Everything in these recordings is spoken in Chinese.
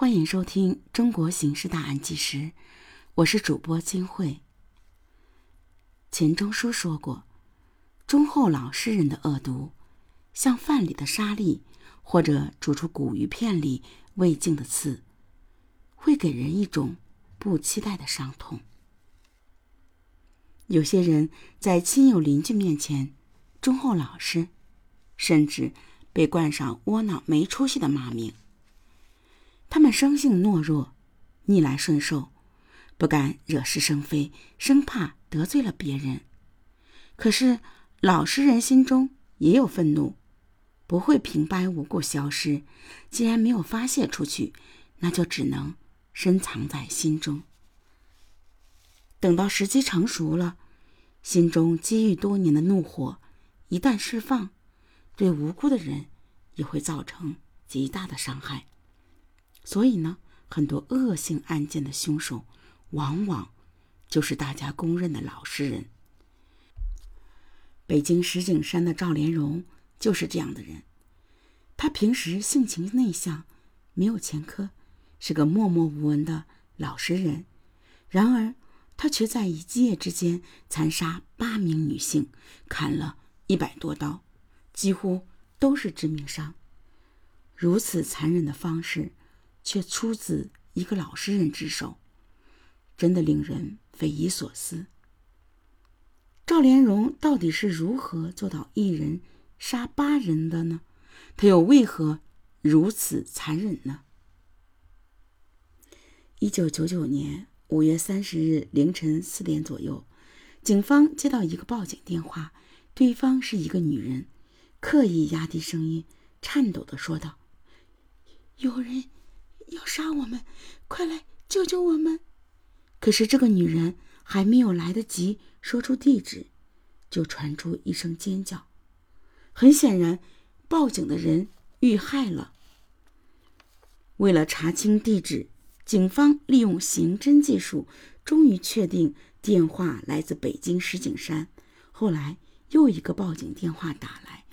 欢迎收听《中国刑事大案纪实》，我是主播金慧。钱钟书说过：“忠厚老实人的恶毒，像饭里的沙粒，或者煮出骨鱼片里未净的刺，会给人一种不期待的伤痛。”有些人在亲友邻居面前忠厚老实，甚至被冠上窝囊没出息的骂名。他们生性懦弱，逆来顺受，不敢惹是生非，生怕得罪了别人。可是老实人心中也有愤怒，不会平白无故消失。既然没有发泄出去，那就只能深藏在心中。等到时机成熟了，心中积郁多年的怒火一旦释放，对无辜的人也会造成极大的伤害。所以呢，很多恶性案件的凶手，往往就是大家公认的老实人。北京石景山的赵连荣就是这样的人。他平时性情内向，没有前科，是个默默无闻的老实人。然而，他却在一夜之间残杀八名女性，砍了一百多刀，几乎都是致命伤。如此残忍的方式。却出自一个老实人之手，真的令人匪夷所思。赵连荣到底是如何做到一人杀八人的呢？他又为何如此残忍呢？一九九九年五月三十日凌晨四点左右，警方接到一个报警电话，对方是一个女人，刻意压低声音，颤抖的说道：“有人。”要杀我们，快来救救我们！可是这个女人还没有来得及说出地址，就传出一声尖叫。很显然，报警的人遇害了。为了查清地址，警方利用刑侦技术，终于确定电话来自北京石景山。后来又一个报警电话打来，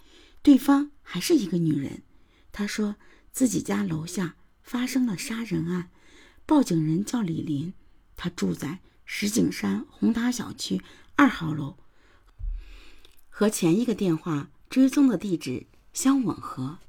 对方还是一个女人，她说自己家楼下。发生了杀人案，报警人叫李林，他住在石景山红塔小区二号楼，和前一个电话追踪的地址相吻合。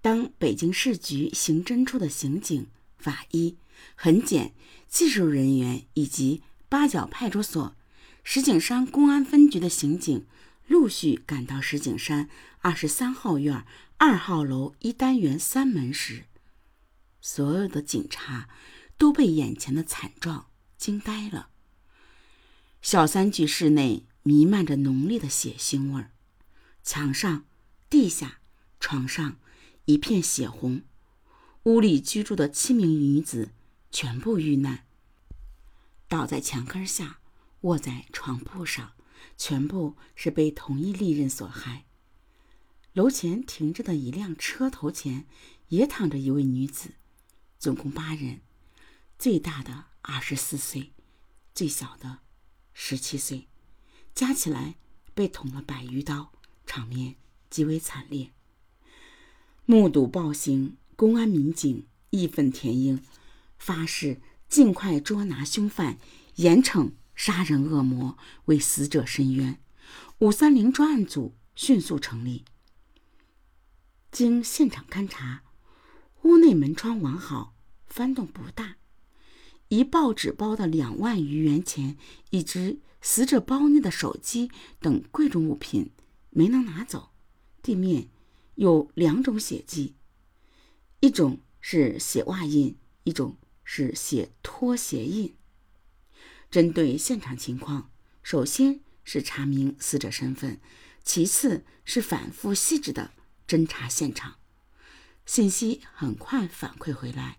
当北京市局刑侦处的刑警、法医、痕检技术人员以及八角派出所、石景山公安分局的刑警陆续赶到石景山二十三号院。二号楼一单元三门时，所有的警察都被眼前的惨状惊呆了。小三居室内弥漫着浓烈的血腥味儿，墙上、地下、床上一片血红。屋里居住的七名女子全部遇难，倒在墙根下，卧在床铺上，全部是被同一利刃所害。楼前停着的一辆车头前，也躺着一位女子，总共八人，最大的二十四岁，最小的十七岁，加起来被捅了百余刀，场面极为惨烈。目睹暴行，公安民警义愤填膺，发誓尽快捉拿凶犯，严惩杀人恶魔，为死者伸冤。五三零专案组迅速成立。经现场勘查，屋内门窗完好，翻动不大。一报纸包的两万余元钱，以及死者包内的手机等贵重物品没能拿走。地面有两种血迹，一种是血袜印，一种是血拖鞋印。针对现场情况，首先是查明死者身份，其次是反复细致的。侦查现场，信息很快反馈回来：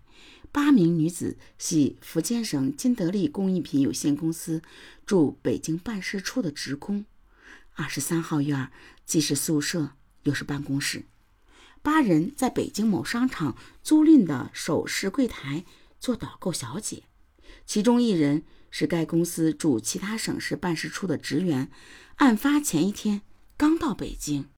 八名女子系福建省金德利工艺品有限公司驻北京办事处的职工。二十三号院既是宿舍又是办公室。八人在北京某商场租赁的首饰柜台做导购小姐，其中一人是该公司驻其他省市办事处的职员，案发前一天刚到北京。